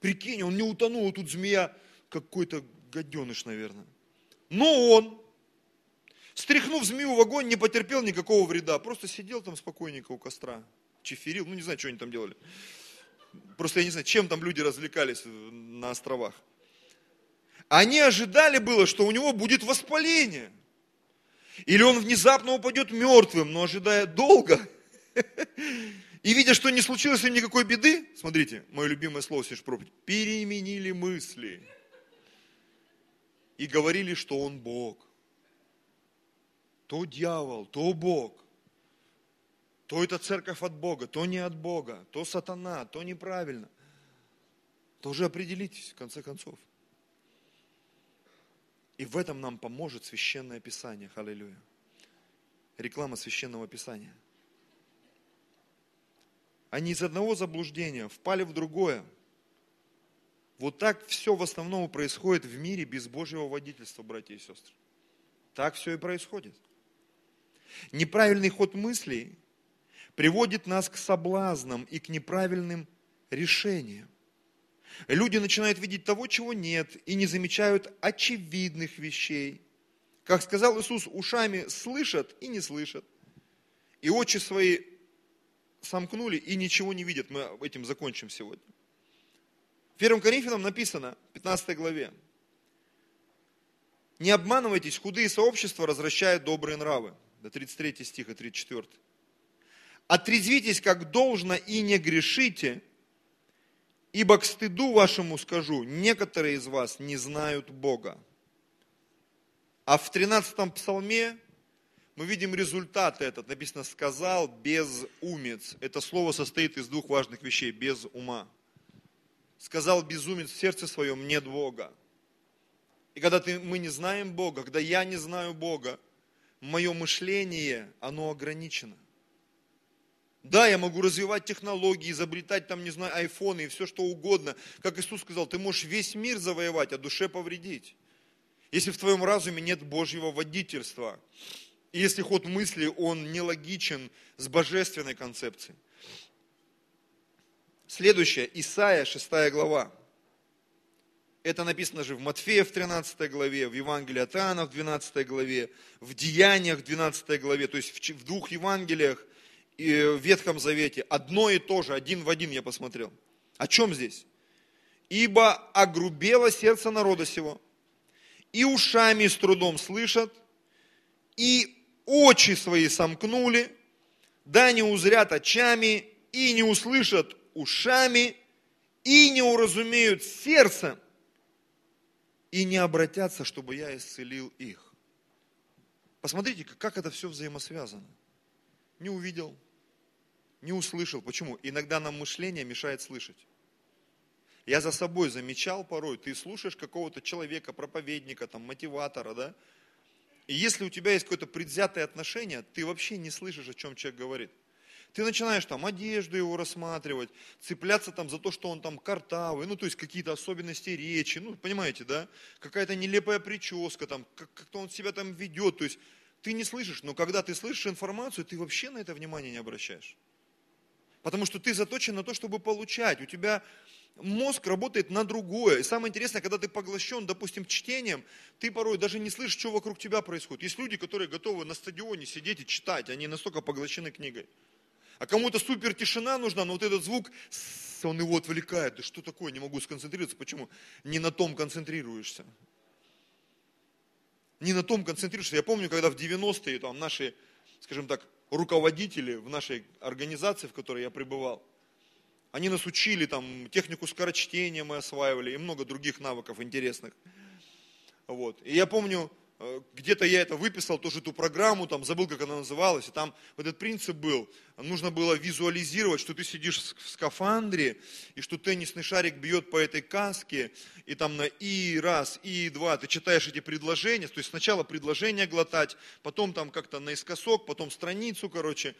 Speaker 1: Прикинь, он не утонул, а тут змея какой-то гаденыш, наверное. Но он, стряхнув змею в огонь, не потерпел никакого вреда. Просто сидел там спокойненько у костра, чеферил, ну не знаю, что они там делали. Просто я не знаю, чем там люди развлекались на островах. Они ожидали было, что у него будет воспаление. Или он внезапно упадет мертвым, но ожидая долго. И видя, что не случилось с ним никакой беды, смотрите, мое любимое слово Священной проповедь, переменили мысли. И говорили, что он Бог. То дьявол, то Бог. То это церковь от Бога, то не от Бога, то сатана, то неправильно. То уже определитесь, в конце концов. И в этом нам поможет Священное Писание. Аллилуйя. Реклама Священного Писания. Они из одного заблуждения впали в другое. Вот так все в основном происходит в мире без Божьего водительства, братья и сестры. Так все и происходит. Неправильный ход мыслей приводит нас к соблазнам и к неправильным решениям. Люди начинают видеть того, чего нет, и не замечают очевидных вещей. Как сказал Иисус, ушами слышат и не слышат. И очи свои сомкнули и ничего не видят. Мы этим закончим сегодня. В 1 Коринфянам написано, 15 главе, не обманывайтесь, худые сообщества развращают добрые нравы. До 33 стиха, 34. Отрезвитесь как должно и не грешите, Ибо к стыду вашему скажу, некоторые из вас не знают Бога. А в 13 псалме мы видим результат этот. Написано, сказал безумец. Это слово состоит из двух важных вещей. Без ума. Сказал безумец в сердце своем, нет Бога. И когда ты, мы не знаем Бога, когда я не знаю Бога, мое мышление, оно ограничено. Да, я могу развивать технологии, изобретать там, не знаю, айфоны и все что угодно. Как Иисус сказал, ты можешь весь мир завоевать, а душе повредить. Если в твоем разуме нет Божьего водительства, и если ход мысли, он нелогичен с божественной концепцией. Следующее, Исаия, 6 глава. Это написано же в Матфея в 13 главе, в Евангелии от Иоанна в 12 главе, в Деяниях в 12 главе, то есть в двух Евангелиях в Ветхом Завете одно и то же, один в один я посмотрел. О чем здесь? Ибо огрубело сердце народа сего, и ушами с трудом слышат, и очи свои сомкнули, да не узрят очами, и не услышат ушами, и не уразумеют сердцем, и не обратятся, чтобы я исцелил их. Посмотрите, как это все взаимосвязано. Не увидел, не услышал. Почему? Иногда нам мышление мешает слышать. Я за собой замечал порой, ты слушаешь какого-то человека, проповедника, там, мотиватора, да? И если у тебя есть какое-то предвзятое отношение, ты вообще не слышишь, о чем человек говорит. Ты начинаешь там одежду его рассматривать, цепляться там за то, что он там картавый, ну то есть какие-то особенности речи, ну понимаете, да? Какая-то нелепая прическа, там, как- как-то он себя там ведет, то есть ты не слышишь, но когда ты слышишь информацию, ты вообще на это внимание не обращаешь. Потому что ты заточен на то, чтобы получать. У тебя мозг работает на другое. И самое интересное, когда ты поглощен, допустим, чтением, ты порой даже не слышишь, что вокруг тебя происходит. Есть люди, которые готовы на стадионе сидеть и читать, они настолько поглощены книгой. А кому-то супер тишина нужна, но вот этот звук, он его отвлекает. Да что такое, не могу сконцентрироваться. Почему? Не на том концентрируешься. Не на том концентрируешься. Я помню, когда в 90-е там наши, скажем так, руководители в нашей организации, в которой я пребывал, они нас учили, там, технику скорочтения мы осваивали и много других навыков интересных. Вот. И я помню, где-то я это выписал, тоже эту программу, там забыл, как она называлась, и там этот принцип был, нужно было визуализировать, что ты сидишь в скафандре, и что теннисный шарик бьет по этой каске, и там на и раз, и два, ты читаешь эти предложения, то есть сначала предложение глотать, потом там как-то наискосок, потом страницу, короче,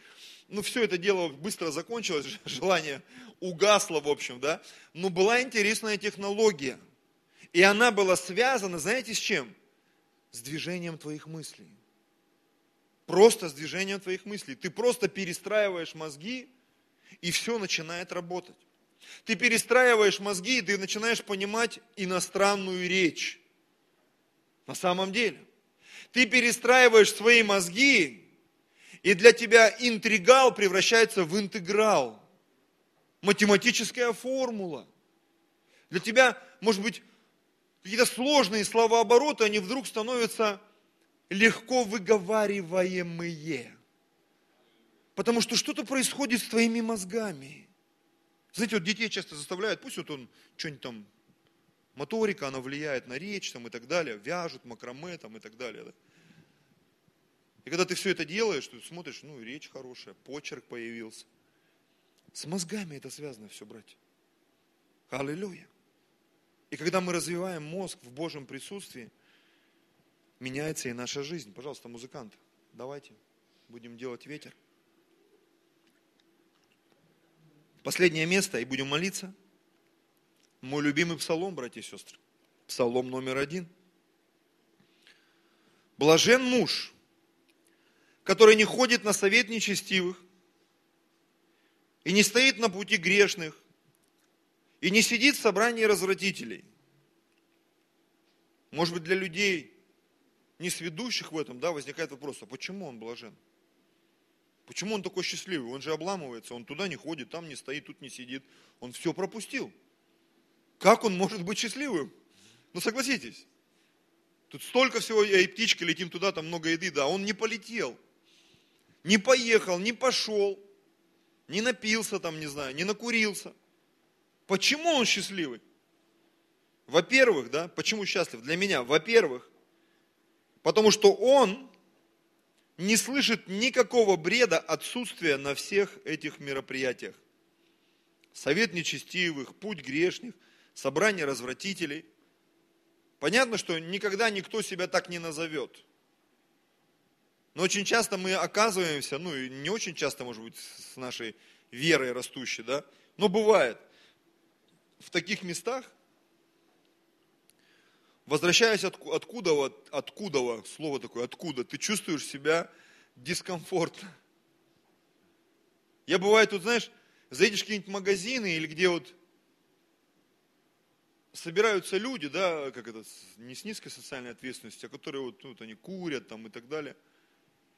Speaker 1: ну все это дело быстро закончилось, желание угасло, в общем, да, но была интересная технология, и она была связана, знаете, с чем? С движением твоих мыслей. Просто с движением твоих мыслей. Ты просто перестраиваешь мозги, и все начинает работать. Ты перестраиваешь мозги, и ты начинаешь понимать иностранную речь. На самом деле. Ты перестраиваешь свои мозги, и для тебя интригал превращается в интеграл. Математическая формула. Для тебя, может быть, какие-то сложные словообороты, они вдруг становятся легко выговариваемые. Потому что что-то происходит с твоими мозгами. Знаете, вот детей часто заставляют, пусть вот он что-нибудь там, моторика, она влияет на речь там, и так далее, вяжут макраме там, и так далее. Да? И когда ты все это делаешь, ты смотришь, ну, речь хорошая, почерк появился. С мозгами это связано все, братья. Аллилуйя. И когда мы развиваем мозг в Божьем присутствии, меняется и наша жизнь. Пожалуйста, музыканты, давайте будем делать ветер. Последнее место, и будем молиться. Мой любимый псалом, братья и сестры. Псалом номер один. Блажен муж, который не ходит на совет нечестивых и не стоит на пути грешных, и не сидит в собрании развратителей. Может быть, для людей, не сведущих в этом, да, возникает вопрос, а почему он блажен? Почему он такой счастливый? Он же обламывается, он туда не ходит, там не стоит, тут не сидит. Он все пропустил. Как он может быть счастливым? Ну согласитесь. Тут столько всего, и птичка летим туда, там много еды, да, он не полетел. Не поехал, не пошел, не напился там, не знаю, не накурился – Почему он счастливый? Во-первых, да, почему счастлив? Для меня, во-первых, потому что он не слышит никакого бреда отсутствия на всех этих мероприятиях. Совет нечестивых, путь грешных, собрание развратителей. Понятно, что никогда никто себя так не назовет. Но очень часто мы оказываемся, ну и не очень часто, может быть, с нашей верой растущей, да, но бывает – в таких местах, возвращаясь от, откуда, откуда, слово такое, откуда, ты чувствуешь себя дискомфортно. Я бывает тут, знаешь, заедешь в какие-нибудь магазины или где вот собираются люди, да, как это, не с низкой социальной ответственностью, а которые вот, ну, вот они курят там и так далее.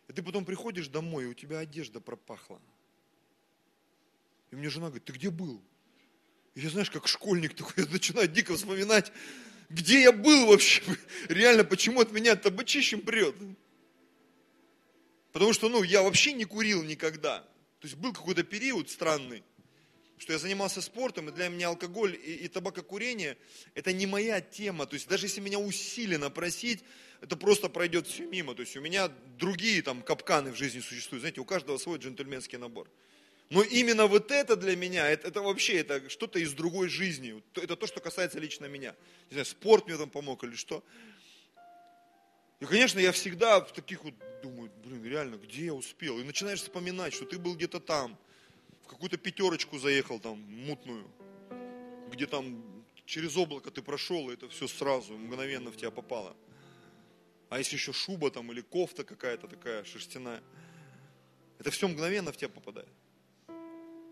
Speaker 1: И ты потом приходишь домой, и у тебя одежда пропахла. И мне жена говорит, ты где был? Я, знаешь, как школьник такой, я начинаю дико вспоминать, где я был вообще, реально, почему от меня табачищем прет. Потому что, ну, я вообще не курил никогда. То есть был какой-то период странный, что я занимался спортом, и для меня алкоголь и, и табакокурение – это не моя тема. То есть даже если меня усиленно просить, это просто пройдет все мимо. То есть у меня другие там капканы в жизни существуют. Знаете, у каждого свой джентльменский набор. Но именно вот это для меня, это, это вообще это что-то из другой жизни. Это то, что касается лично меня. Не знаю, спорт мне там помог или что. И, конечно, я всегда в таких вот думаю, блин, реально, где я успел? И начинаешь вспоминать, что ты был где-то там, в какую-то пятерочку заехал там, мутную, где там через облако ты прошел, и это все сразу, мгновенно в тебя попало. А если еще шуба там или кофта какая-то такая шерстяная, это все мгновенно в тебя попадает.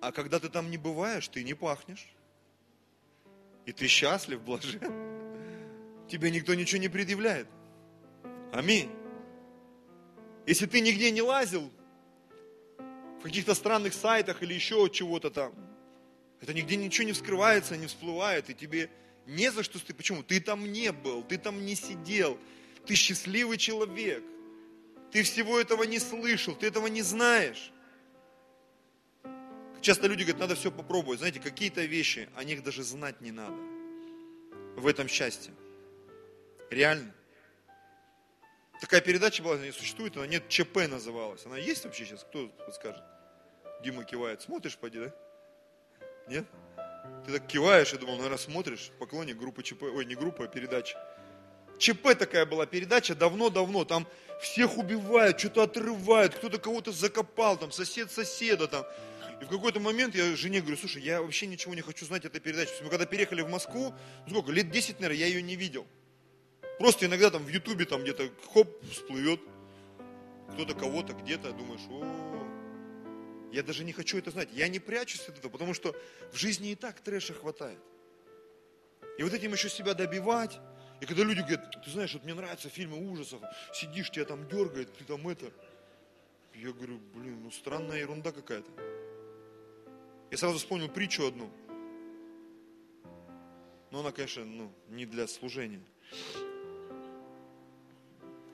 Speaker 1: А когда ты там не бываешь, ты не пахнешь. И ты счастлив, блажен. Тебе никто ничего не предъявляет. Аминь. Если ты нигде не лазил, в каких-то странных сайтах или еще чего-то там, это нигде ничего не вскрывается, не всплывает, и тебе не за что ты. Почему? Ты там не был, ты там не сидел, ты счастливый человек. Ты всего этого не слышал, ты этого не знаешь. Часто люди говорят, надо все попробовать. Знаете, какие-то вещи, о них даже знать не надо. В этом счастье. Реально. Такая передача была, не существует, она нет, ЧП называлась. Она есть вообще сейчас? Кто подскажет? Дима кивает. Смотришь, поди, да? Нет? Ты так киваешь, я думал, наверное, смотришь, поклонник группы ЧП, ой, не группа, а передача. ЧП такая была передача давно-давно, там всех убивают, что-то отрывают, кто-то кого-то закопал, там сосед соседа там. И в какой-то момент я жене говорю, слушай, я вообще ничего не хочу знать этой передачи. Мы когда переехали в Москву, ну сколько, лет 10, наверное, я ее не видел. Просто иногда там в Ютубе там где-то хоп, всплывет. Кто-то кого-то где-то, думаешь, о, я даже не хочу это знать. Я не прячусь от этого, потому что в жизни и так трэша хватает. И вот этим еще себя добивать. И когда люди говорят, ты знаешь, вот мне нравятся фильмы ужасов, сидишь, тебя там дергает, ты там это. Я говорю, блин, ну странная ерунда какая-то. Я сразу вспомнил притчу одну. Но она, конечно, ну, не для служения.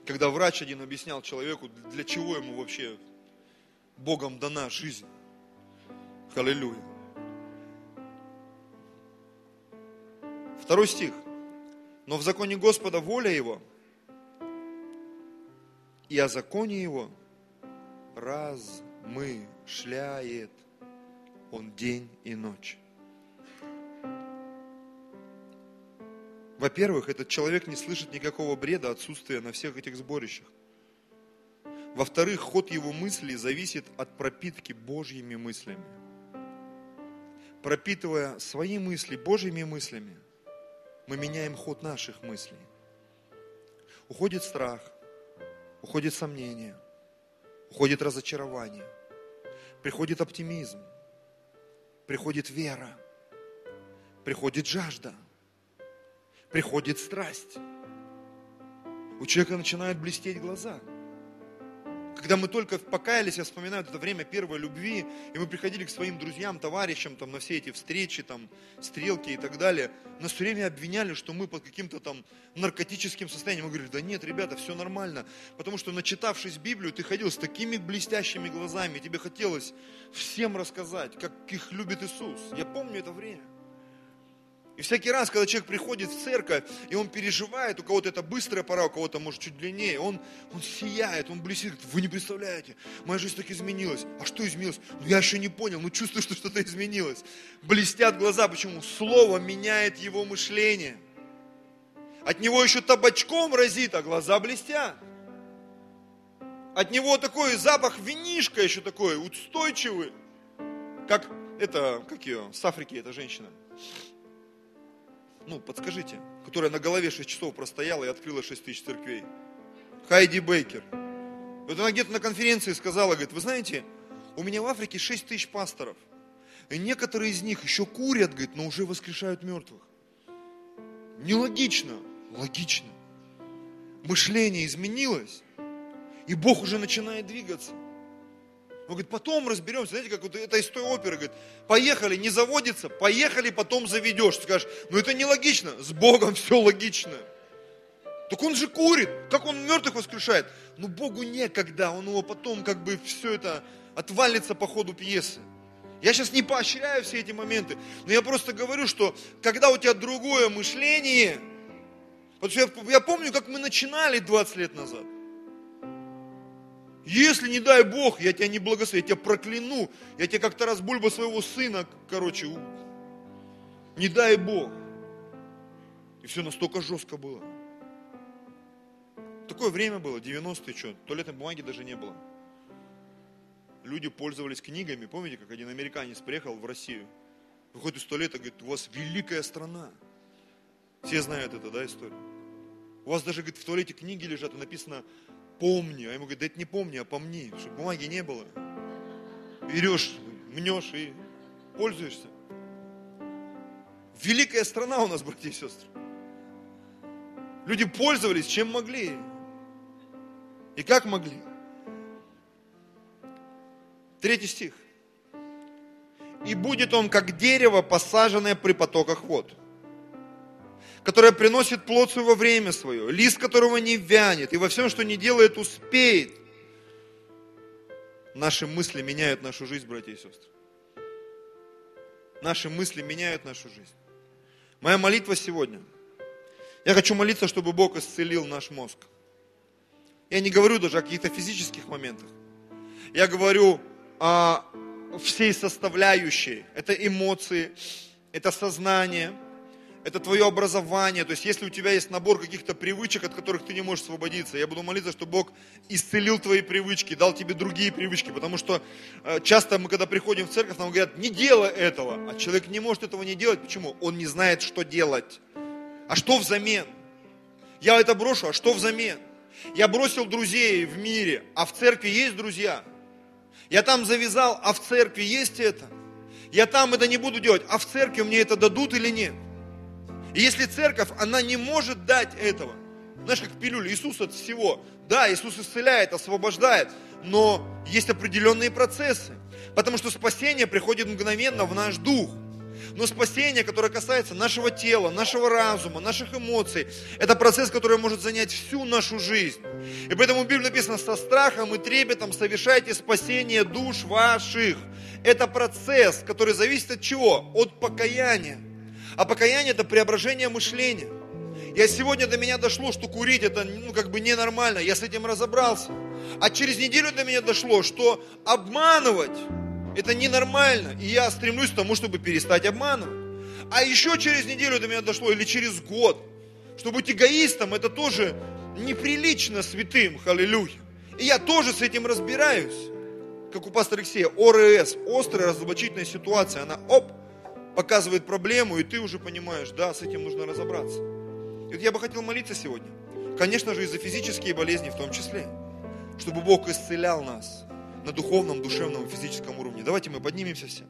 Speaker 1: Когда врач один объяснял человеку, для чего ему вообще Богом дана жизнь. Аллилуйя. Второй стих. Но в законе Господа воля Его, и о законе Его размышляет Он день и ночь. Во-первых, этот человек не слышит никакого бреда отсутствия на всех этих сборищах. Во-вторых, ход его мыслей зависит от пропитки Божьими мыслями. Пропитывая свои мысли Божьими мыслями, мы меняем ход наших мыслей. Уходит страх, уходит сомнение, уходит разочарование, приходит оптимизм, приходит вера, приходит жажда, приходит страсть. У человека начинают блестеть глаза – когда мы только покаялись, я вспоминаю это время первой любви, и мы приходили к своим друзьям, товарищам там, на все эти встречи, там, стрелки и так далее. Нас все время обвиняли, что мы под каким-то там наркотическим состоянием. Мы говорили, да нет, ребята, все нормально. Потому что, начитавшись Библию, ты ходил с такими блестящими глазами, тебе хотелось всем рассказать, как их любит Иисус. Я помню это время. И всякий раз, когда человек приходит в церковь, и он переживает, у кого-то это быстрая пора, у кого-то, может, чуть длиннее, он, он сияет, он блестит, вы не представляете, моя жизнь так изменилась. А что изменилось? Ну, я еще не понял, но чувствую, что что-то изменилось. Блестят глаза, почему? Слово меняет его мышление. От него еще табачком разит, а глаза блестят. От него такой запах винишка еще такой, устойчивый. Как это, как ее, с Африки эта женщина ну, подскажите, которая на голове 6 часов простояла и открыла 6 тысяч церквей. Хайди Бейкер. Вот она где-то на конференции сказала, говорит, вы знаете, у меня в Африке 6 тысяч пасторов. И некоторые из них еще курят, говорит, но уже воскрешают мертвых. Нелогично. Логично. Мышление изменилось, и Бог уже начинает двигаться. Он говорит, потом разберемся. Знаете, как вот это из той оперы, говорит, поехали, не заводится, поехали, потом заведешь. Ты скажешь, ну это нелогично, с Богом все логично. Так он же курит, как он мертвых воскрешает? Ну Богу некогда, он его потом как бы все это отвалится по ходу пьесы. Я сейчас не поощряю все эти моменты, но я просто говорю, что когда у тебя другое мышление, вот я, я помню, как мы начинали 20 лет назад. Если, не дай Бог, я тебя не благословю, я тебя прокляну, я тебя как-то раз бульба своего сына, короче, не дай Бог. И все настолько жестко было. Такое время было, 90-е, что, туалетной бумаги даже не было. Люди пользовались книгами, помните, как один американец приехал в Россию, выходит из туалета, говорит, у вас великая страна. Все знают это, да, историю? У вас даже, говорит, в туалете книги лежат, и написано помни. А ему говорят, да это не помни, а помни, чтобы бумаги не было. Берешь, мнешь и пользуешься. Великая страна у нас, братья и сестры. Люди пользовались чем могли. И как могли. Третий стих. И будет он, как дерево, посаженное при потоках вод которая приносит плод своего время свое, лист которого не вянет, и во всем, что не делает, успеет. Наши мысли меняют нашу жизнь, братья и сестры. Наши мысли меняют нашу жизнь. Моя молитва сегодня. Я хочу молиться, чтобы Бог исцелил наш мозг. Я не говорю даже о каких-то физических моментах. Я говорю о всей составляющей. Это эмоции, это сознание, это твое образование. То есть, если у тебя есть набор каких-то привычек, от которых ты не можешь освободиться, я буду молиться, чтобы Бог исцелил твои привычки, дал тебе другие привычки. Потому что э, часто мы, когда приходим в церковь, нам говорят, не делай этого. А человек не может этого не делать. Почему? Он не знает, что делать. А что взамен? Я это брошу, а что взамен? Я бросил друзей в мире, а в церкви есть друзья. Я там завязал, а в церкви есть это. Я там это не буду делать, а в церкви мне это дадут или нет? И если церковь, она не может дать этого, знаешь, как пилюля, Иисус от всего, да, Иисус исцеляет, освобождает, но есть определенные процессы, потому что спасение приходит мгновенно в наш дух. Но спасение, которое касается нашего тела, нашего разума, наших эмоций, это процесс, который может занять всю нашу жизнь. И поэтому в Библии написано, со страхом и трепетом совершайте спасение душ ваших. Это процесс, который зависит от чего? От покаяния. А покаяние это преображение мышления. Я сегодня до меня дошло, что курить это ну, как бы ненормально. Я с этим разобрался. А через неделю до меня дошло, что обманывать это ненормально. И я стремлюсь к тому, чтобы перестать обманывать. А еще через неделю до меня дошло, или через год, что быть эгоистом, это тоже неприлично святым, аллилуйя. И я тоже с этим разбираюсь. Как у пастора Алексея, ОРС, острая разоблачительная ситуация, она оп, показывает проблему, и ты уже понимаешь, да, с этим нужно разобраться. И вот я бы хотел молиться сегодня, конечно же, и за физические болезни в том числе, чтобы Бог исцелял нас на духовном, душевном и физическом уровне. Давайте мы поднимемся все.